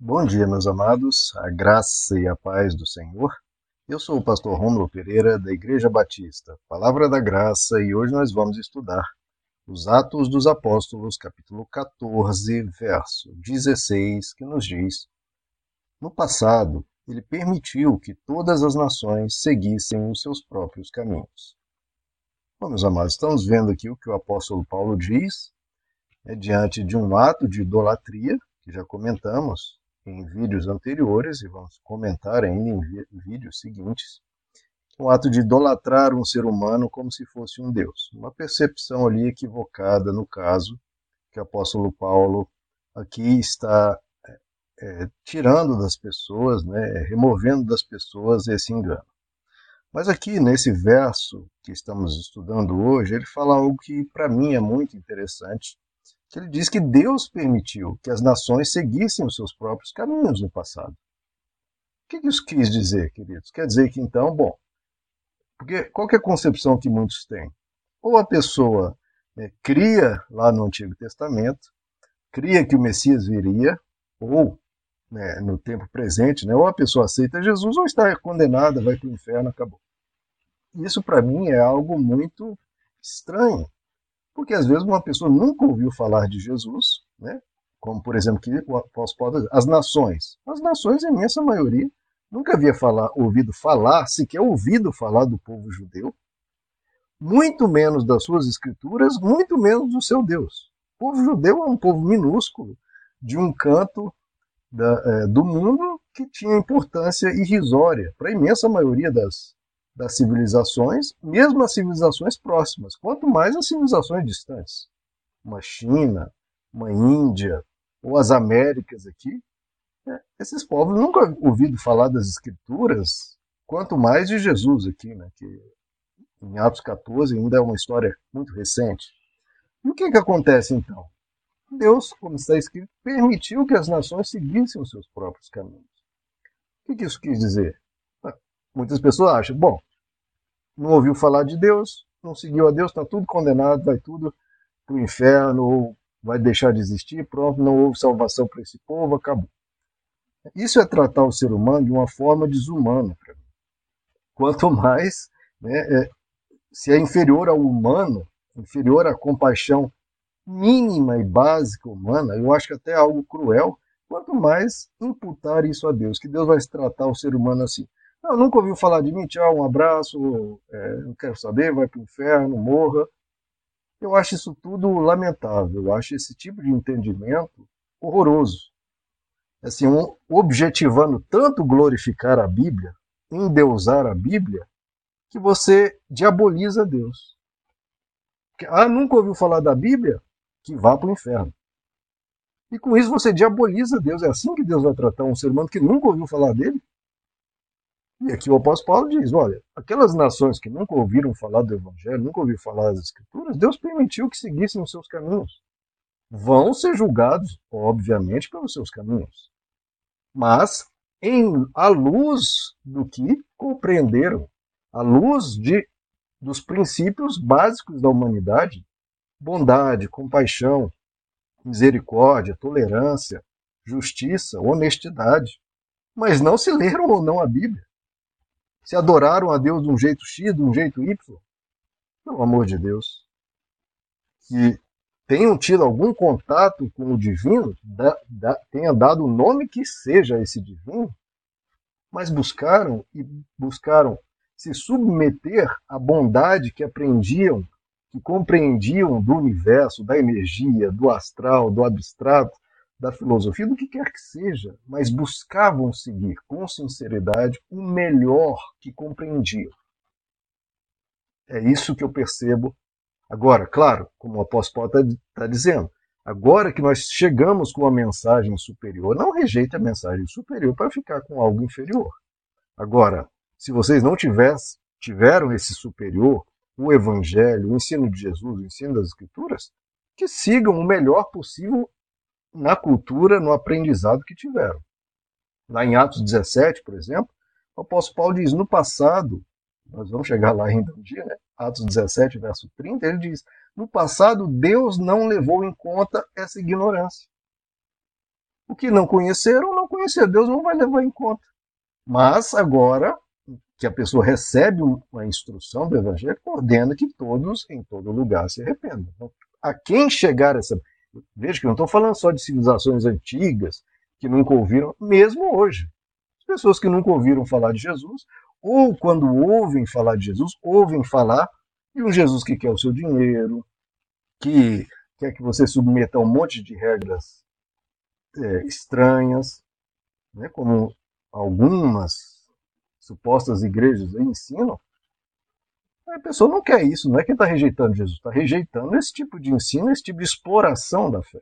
Bom dia, meus amados, a graça e a paz do Senhor. Eu sou o pastor Rômulo Pereira, da Igreja Batista, Palavra da Graça, e hoje nós vamos estudar os Atos dos Apóstolos, capítulo 14, verso 16, que nos diz: No passado, ele permitiu que todas as nações seguissem os seus próprios caminhos. Bom, meus amados, estamos vendo aqui o que o apóstolo Paulo diz, é, diante de um ato de idolatria, que já comentamos, em vídeos anteriores e vamos comentar ainda em vídeos seguintes, o ato de idolatrar um ser humano como se fosse um Deus. Uma percepção ali equivocada no caso, que o apóstolo Paulo aqui está é, é, tirando das pessoas, né, removendo das pessoas esse engano. Mas aqui nesse verso que estamos estudando hoje, ele fala algo que para mim é muito interessante que ele diz que Deus permitiu que as nações seguissem os seus próprios caminhos no passado. O que isso quis dizer, queridos? Quer dizer que então, bom, porque qual é a concepção que muitos têm? Ou a pessoa né, cria lá no Antigo Testamento, cria que o Messias viria, ou né, no tempo presente, né, ou a pessoa aceita Jesus ou está condenada, vai para o inferno, acabou. Isso para mim é algo muito estranho, porque às vezes uma pessoa nunca ouviu falar de Jesus, né? como por exemplo que posso dizer, as nações. As nações, a imensa maioria, nunca havia falar, ouvido falar, sequer ouvido falar do povo judeu, muito menos das suas escrituras, muito menos do seu Deus. O povo judeu é um povo minúsculo, de um canto da, é, do mundo que tinha importância irrisória para a imensa maioria das, das civilizações, mesmo as civilizações próximas, quanto mais as civilizações distantes. Uma China, uma Índia, ou as Américas aqui. Né? Esses povos nunca ouvido falar das Escrituras, quanto mais de Jesus aqui, né? que em Atos 14 ainda é uma história muito recente. E o que, que acontece então? Deus, como está escrito, permitiu que as nações seguissem os seus próprios caminhos. O que, que isso quis dizer? Muitas pessoas acham, bom, não ouviu falar de Deus, não seguiu a Deus, está tudo condenado, vai tudo para o inferno, ou vai deixar de existir, pronto, não houve salvação para esse povo, acabou. Isso é tratar o ser humano de uma forma desumana para mim. Quanto mais, né, é, se é inferior ao humano, inferior à compaixão mínima e básica humana, eu acho que até é algo cruel, quanto mais imputar isso a Deus, que Deus vai tratar o ser humano assim. Não, nunca ouviu falar de mim, tchau, um abraço, é, não quero saber, vai para o inferno, morra. Eu acho isso tudo lamentável, eu acho esse tipo de entendimento horroroso. Assim, um, objetivando tanto glorificar a Bíblia, endeusar a Bíblia, que você diaboliza Deus. Ah, nunca ouviu falar da Bíblia? Que vá para o inferno. E com isso você diaboliza Deus. É assim que Deus vai tratar um ser humano que nunca ouviu falar dele? E aqui o apóstolo Paulo diz: olha, aquelas nações que nunca ouviram falar do Evangelho, nunca ouviram falar das Escrituras, Deus permitiu que seguissem os seus caminhos. Vão ser julgados, obviamente, pelos seus caminhos. Mas, em, à luz do que compreenderam, à luz de, dos princípios básicos da humanidade, bondade, compaixão, misericórdia, tolerância, justiça, honestidade. Mas não se leram ou não a Bíblia se adoraram a Deus de um jeito X, de um jeito Y, pelo amor de Deus, que tenham tido algum contato com o divino, da, da, tenha dado o nome que seja esse divino, mas buscaram e buscaram se submeter à bondade que aprendiam, que compreendiam do universo, da energia, do astral, do abstrato, da filosofia, do que quer que seja, mas buscavam seguir com sinceridade o melhor que compreendiam. É isso que eu percebo agora, claro, como o apóstolo Paulo está tá dizendo. Agora que nós chegamos com a mensagem superior, não rejeite a mensagem superior para ficar com algo inferior. Agora, se vocês não tivessem, tiveram esse superior, o Evangelho, o ensino de Jesus, o ensino das Escrituras, que sigam o melhor possível na cultura, no aprendizado que tiveram. Lá em Atos 17, por exemplo, o apóstolo Paulo diz: no passado, nós vamos chegar lá ainda um dia, né? Atos 17, verso 30, ele diz: no passado Deus não levou em conta essa ignorância. O que não conheceram, não conheceram. Deus não vai levar em conta. Mas agora que a pessoa recebe uma instrução do Evangelho, ordena que todos, em todo lugar, se arrependam. Então, a quem chegar essa. Veja que não estou falando só de civilizações antigas que nunca ouviram, mesmo hoje. As pessoas que nunca ouviram falar de Jesus, ou quando ouvem falar de Jesus, ouvem falar de um Jesus que quer o seu dinheiro, que quer que você submeta a um monte de regras é, estranhas, né, como algumas supostas igrejas ensinam, a pessoa não quer isso, não é quem está rejeitando Jesus, está rejeitando esse tipo de ensino, esse tipo de exploração da fé.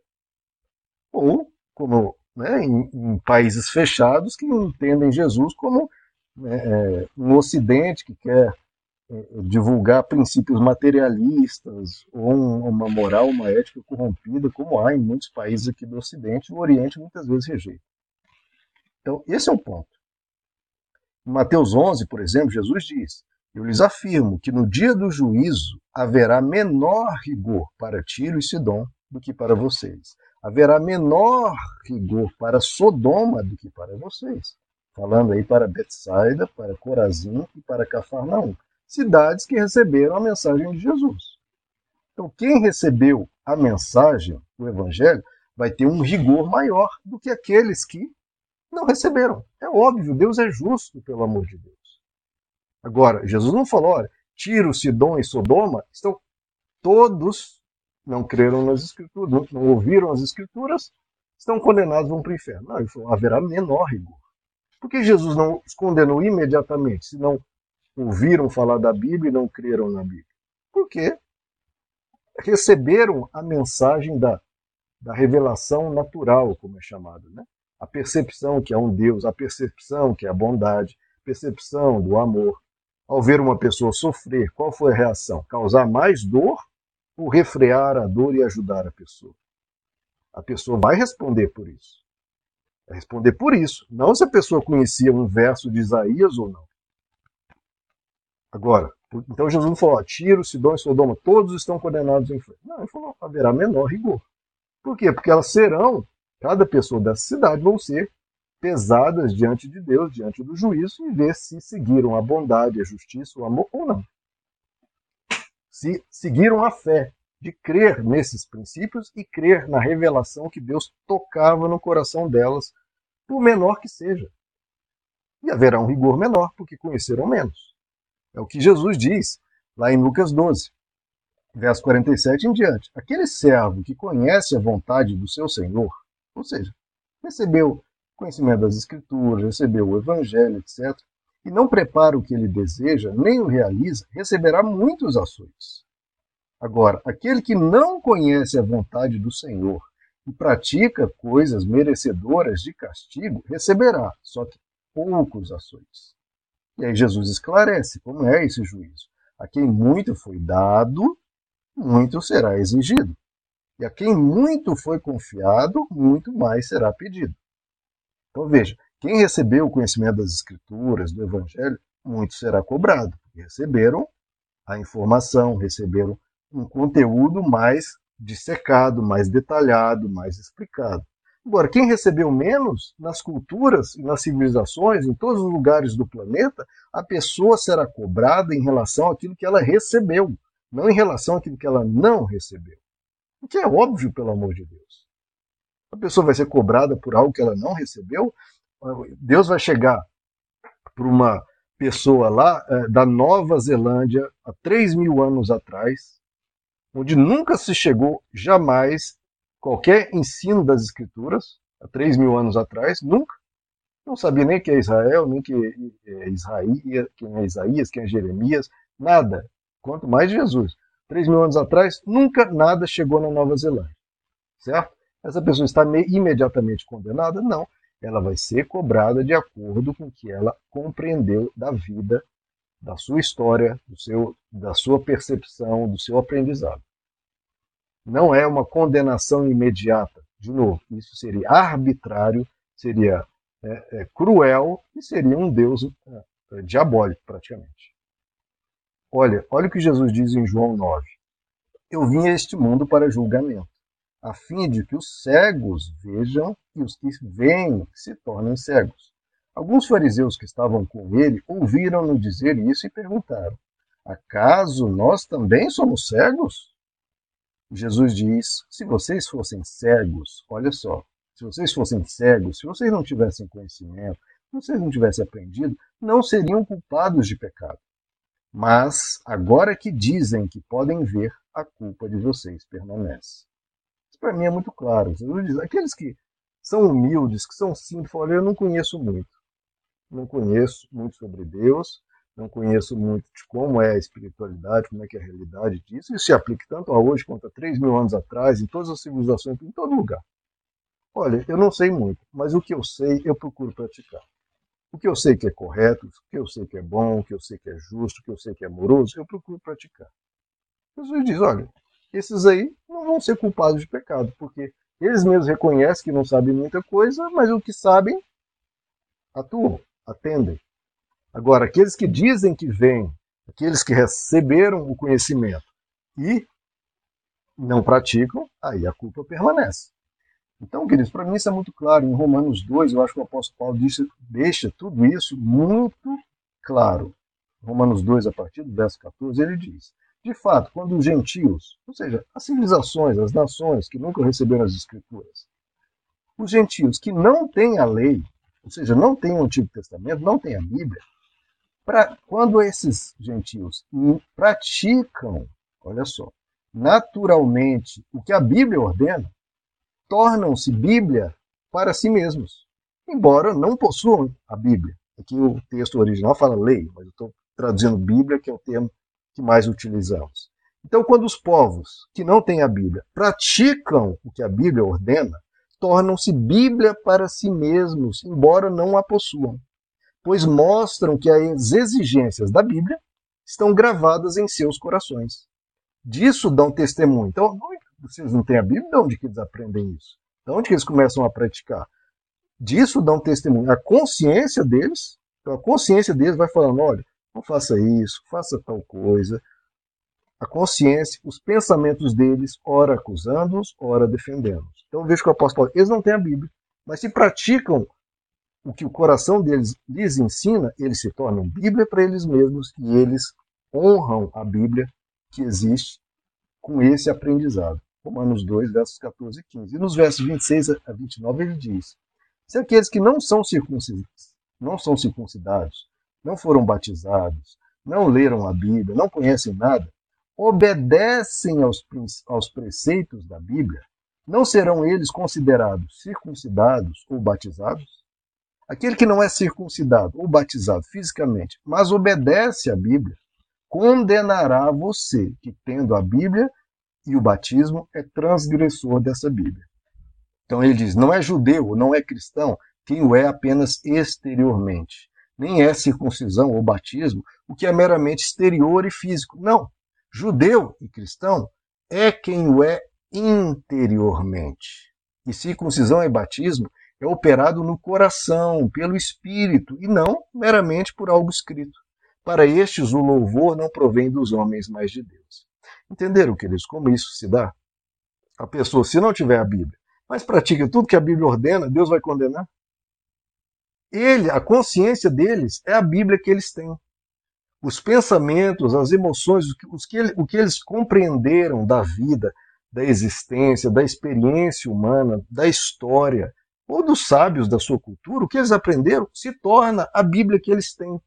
Ou, como né, em, em, países fechados que entendem Jesus como né, é, um ocidente que quer é, divulgar princípios materialistas ou um, uma moral, uma ética corrompida, como há em muitos países aqui do Ocidente, o Oriente muitas vezes rejeita. Então, esse é o ponto. Em Mateus 11, por exemplo, Jesus diz: Eu lhes afirmo que no dia do juízo haverá menor rigor para Tiro e Sidom do que para vocês. Haverá menor rigor para Sodoma do que para vocês. Falando aí para Betsaida, para Corazim e para Cafarnaum, cidades que receberam a mensagem de Jesus. Então, quem recebeu a mensagem, o evangelho, vai ter um rigor maior do que aqueles que não receberam. É óbvio, Deus é justo, pelo amor de Deus. Agora, Jesus não falou, olha, Tiro, Sidom e Sodoma estão todos não creram nas escrituras, não, ouviram as escrituras, estão condenados vão para o inferno. Não, ele falou, haverá menor rigor. Por que Jesus não os condenou imediatamente, se não ouviram falar da Bíblia e não creram na Bíblia? Porque receberam a mensagem da, da revelação natural, como é chamado, né? a percepção que é um Deus, a percepção que é a bondade, percepção do amor. Ao ver uma pessoa sofrer, qual foi a reação? Causar mais dor ou refrear a dor e ajudar a pessoa? A pessoa vai responder por isso. Vai responder por isso, não se a pessoa conhecia um verso de Isaías ou não. Agora, então Jesus não falou, Tiro, Sidom e Sodoma, todos estão condenados em inferno. Não, ele falou, haverá menor rigor. Por quê? Porque elas serão cada pessoa dessa cidade vão ser pesadas diante de Deus, diante do juízo, e ver se seguiram a bondade, a justiça, o amor ou não. Se seguiram a fé de crer nesses princípios e crer na revelação que Deus tocava no coração delas, por menor que seja. E haverá um rigor menor, porque conheceram menos. É o que Jesus diz lá em Lucas 12, verso 47 em diante. Aquele servo que conhece a vontade do seu Senhor ou seja, recebeu conhecimento das Escrituras, recebeu o Evangelho, etc., e não prepara o que ele deseja, nem o realiza, receberá muitos açoites. Agora, aquele que não conhece a vontade do Senhor e pratica coisas merecedoras de castigo, receberá, só que poucos açoites. E aí Jesus esclarece como é esse juízo. A quem muito foi dado, muito será exigido. E a quem muito foi confiado, muito mais será pedido. Então veja, quem recebeu o conhecimento das Escrituras, do Evangelho, muito será cobrado. Receberam a informação, receberam um conteúdo mais dissecado, mais detalhado, mais explicado. Agora, quem recebeu menos, nas culturas nas civilizações, em todos os lugares do planeta, a pessoa será cobrada em relação àquilo que ela recebeu, não em relação àquilo que ela não recebeu. O que é óbvio, pelo amor de Deus. A pessoa vai ser cobrada por algo que ela não recebeu. Deus vai chegar para uma pessoa lá é, da Nova Zelândia, há 3 mil anos atrás, onde nunca se chegou jamais qualquer ensino das Escrituras, há 3 mil anos atrás, nunca. Não sabia nem quem é Israel, nem quem é, Israel, quem é Isaías, quem é Jeremias, nada. Quanto mais Jesus. 3 mil anos atrás, nunca nada chegou na Nova Zelândia. Certo? Essa pessoa está imediatamente condenada? Não. Ela vai ser cobrada de acordo com o que ela compreendeu da vida, da sua história, do seu, da sua percepção, do seu aprendizado. Não é uma condenação imediata. De novo, isso seria arbitrário, seria é, é, cruel e seria um Deus é, diabólico, praticamente. Olha, olha o que Jesus diz em João 9. Eu vim a este mundo para julgamento, a fim de que os cegos vejam e os que veem se tornem cegos. Alguns fariseus que estavam com ele ouviram-no dizer isso e perguntaram: Acaso nós também somos cegos? Jesus diz: Se vocês fossem cegos, olha só, se vocês fossem cegos, se vocês não tivessem conhecimento, se vocês não tivessem aprendido, não seriam culpados de pecado. Mas, agora que dizem que podem ver, a culpa de vocês permanece. Para mim é muito claro. Jesus diz: aqueles que são humildes, que são simples, falam: Eu não conheço muito. Não conheço muito sobre Deus, não conheço muito de como é a espiritualidade, como é que é a realidade disso. Isso se aplica tanto a hoje quanto a 3 mil anos atrás, em todas as civilizações, em todo lugar. Olha, eu não sei muito, mas o que eu sei, eu procuro praticar. O que eu sei que é correto, o que eu sei que é bom, o que eu sei que é justo, o que eu sei que é amoroso, eu procuro praticar. Jesus diz: olha, esses aí não vão ser culpados de pecado, porque eles mesmos reconhecem que não sabem muita coisa, mas o que sabem, atuam, atendem. Agora, aqueles que dizem que vêm, aqueles que receberam o conhecimento e não praticam, aí a culpa permanece. Então, queridos, para mim isso é muito claro. Em Romanos 2, eu acho que o apóstolo Paulo disse, deixa tudo isso muito claro. Romanos 2, a partir do verso 14, ele diz: De fato, quando os gentios, ou seja, as civilizações, as nações que nunca receberam as Escrituras, os gentios que não têm a lei, ou seja, não têm o Antigo Testamento, não têm a Bíblia, Pra, quando esses gentios praticam, olha só, naturalmente o que a Bíblia ordena, tornam-se Bíblia para si mesmos, embora não possuam a Bíblia. Aqui o texto original fala lei, mas eu estou traduzindo Bíblia, que é o termo que mais utilizamos. Então, quando os povos que não têm a Bíblia praticam o que a Bíblia ordena, tornam-se Bíblia para si mesmos, embora não a possuam pois mostram que as exigências da Bíblia estão gravadas em seus corações. Disso dão testemunho. Então, vocês não têm a Bíblia, de onde que eles aprendem isso? De onde que eles começam a praticar? Disso dão testemunho. A consciência deles, então a consciência deles vai falando, olha, não faça isso, faça tal coisa. A consciência, os pensamentos deles, ora acusando-os, ora defendendo-os. Então vejo que o apóstolo Paulo, eles não têm a Bíblia, mas se praticam o que o coração deles lhes ensina, eles se tornam Bíblia para eles mesmos e eles honram a Bíblia que existe com esse aprendizado. Romanos 2, versos 14 e 15. E nos versos 26 a 29 ele diz: Se aqueles que não são circuncidados, não são circuncidados, não foram batizados, não leram a Bíblia, não conhecem nada, obedecem aos, aos preceitos da Bíblia, não serão eles considerados circuncidados ou batizados? Aquele que não é circuncidado ou batizado fisicamente, mas obedece à Bíblia, condenará você que, tendo a Bíblia e o batismo, é transgressor dessa Bíblia. Então ele diz: não é judeu, não é cristão, quem o é apenas exteriormente. Nem é circuncisão ou batismo, o que é meramente exterior e físico. Não. Judeu e cristão é quem o é interiormente. E circuncisão e batismo é operado no coração, pelo Espírito, e não meramente por algo escrito. Para estes, o louvor não provém dos homens, mas de Deus. Entenderam, queridos, como isso se dá? A pessoa, se não tiver a Bíblia, mas pratica tudo que a Bíblia ordena, Deus vai condenar? Ele, a consciência deles é a Bíblia que eles têm. Os pensamentos, as emoções, os que, o que eles compreenderam da vida, da existência, da experiência humana, da história, ou dos sábios da sua cultura, o que eles aprenderam se torna a Bíblia que eles têm.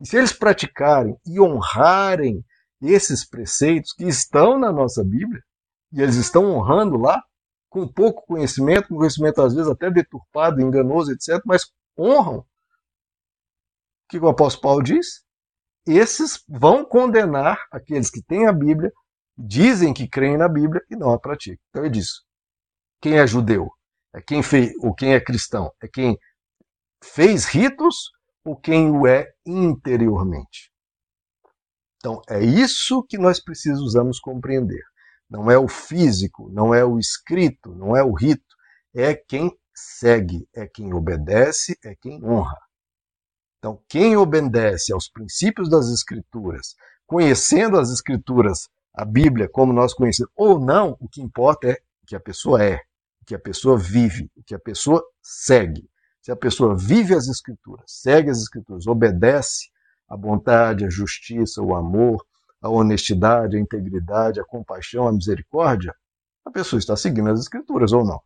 E se eles praticarem e honrarem esses preceitos que estão na nossa Bíblia, e eles estão honrando lá, com pouco conhecimento, com conhecimento às vezes até deturpado, enganoso, etc., mas honram. O que o apóstolo Paulo diz? Esses vão condenar aqueles que têm a Bíblia, dizem que creem na Bíblia e não a praticam. Então ele diz: quem é judeu é quem fez, ou quem é cristão? É quem fez ritos ou quem o é interiormente? Então, é isso que nós precisamos compreender. Não é o físico, não é o escrito, não é o rito, é quem segue, é quem obedece, é quem honra. Então, quem obedece aos princípios das Escrituras, conhecendo as Escrituras, a Bíblia como nós conhecemos, ou não, o que importa é que a pessoa é o que a pessoa vive, o que a pessoa segue. Se a pessoa vive as Escrituras, segue as Escrituras, obedece à bondade, à justiça, o amor, a honestidade, a integridade, a compaixão, a misericórdia, a pessoa está seguindo as Escrituras ou não.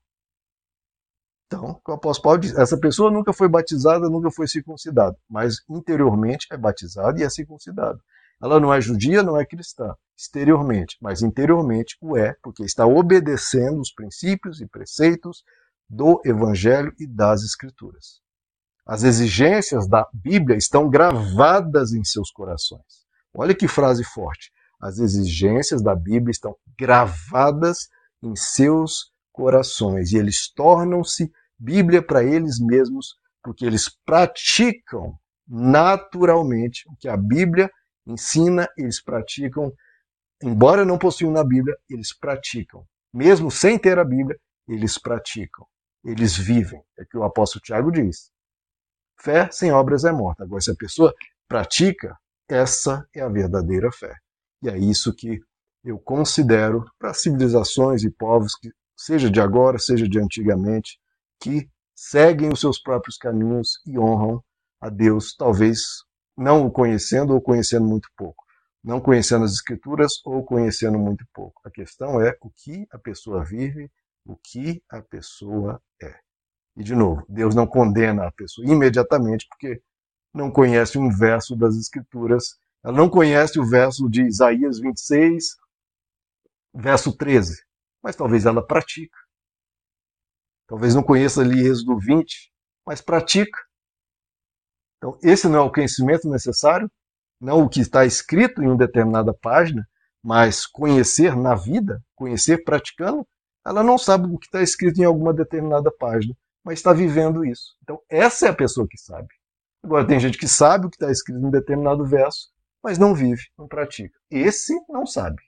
Então, o apóstolo Paulo diz: essa pessoa nunca foi batizada, nunca foi circuncidada, mas interiormente é batizada e é circuncidada. Ela não é judia, não é cristã, exteriormente, mas interiormente o é, porque está obedecendo os princípios e preceitos do Evangelho e das Escrituras. As exigências da Bíblia estão gravadas em seus corações. Olha que frase forte. As exigências da Bíblia estão gravadas em seus corações e eles tornam-se Bíblia para eles mesmos, porque eles praticam naturalmente o que a Bíblia ensina, eles praticam, embora não possuam na Bíblia, eles praticam. Mesmo sem ter a Bíblia, eles praticam, eles vivem. É que o apóstolo Tiago diz. Fé sem obras é morta. Agora, se a pessoa pratica, essa é a verdadeira fé. E é isso que eu considero para civilizações e povos que, seja de agora, seja de antigamente, que seguem os seus próprios caminhos e honram a Deus, talvez não o conhecendo ou conhecendo muito pouco, não conhecendo as Escrituras ou conhecendo muito pouco. A questão é o que a pessoa vive, o que a pessoa é. E, de novo, Deus não condena a pessoa imediatamente porque não conhece um verso das Escrituras, ela não conhece o verso de Isaías 26, verso 13, mas talvez ela pratica. Talvez não conheça ali Êxodo 20, mas pratica. Então, esse não é o conhecimento necessário, não o que está escrito em uma determinada página, mas conhecer na vida, conhecer praticando, ela não sabe o que está escrito em alguma determinada página, mas está vivendo isso. Então, essa é a pessoa que sabe. Agora, tem gente que sabe o que está escrito em um determinado verso, mas não vive, não pratica. Esse não sabe.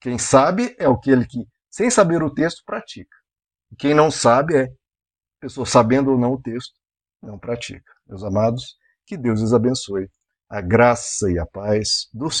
Quem sabe é aquele que, sem saber o texto, pratica. Quem não sabe é pessoa sabendo ou não o texto, não pratica. Meus amados, que Deus os abençoe. A graça e a paz do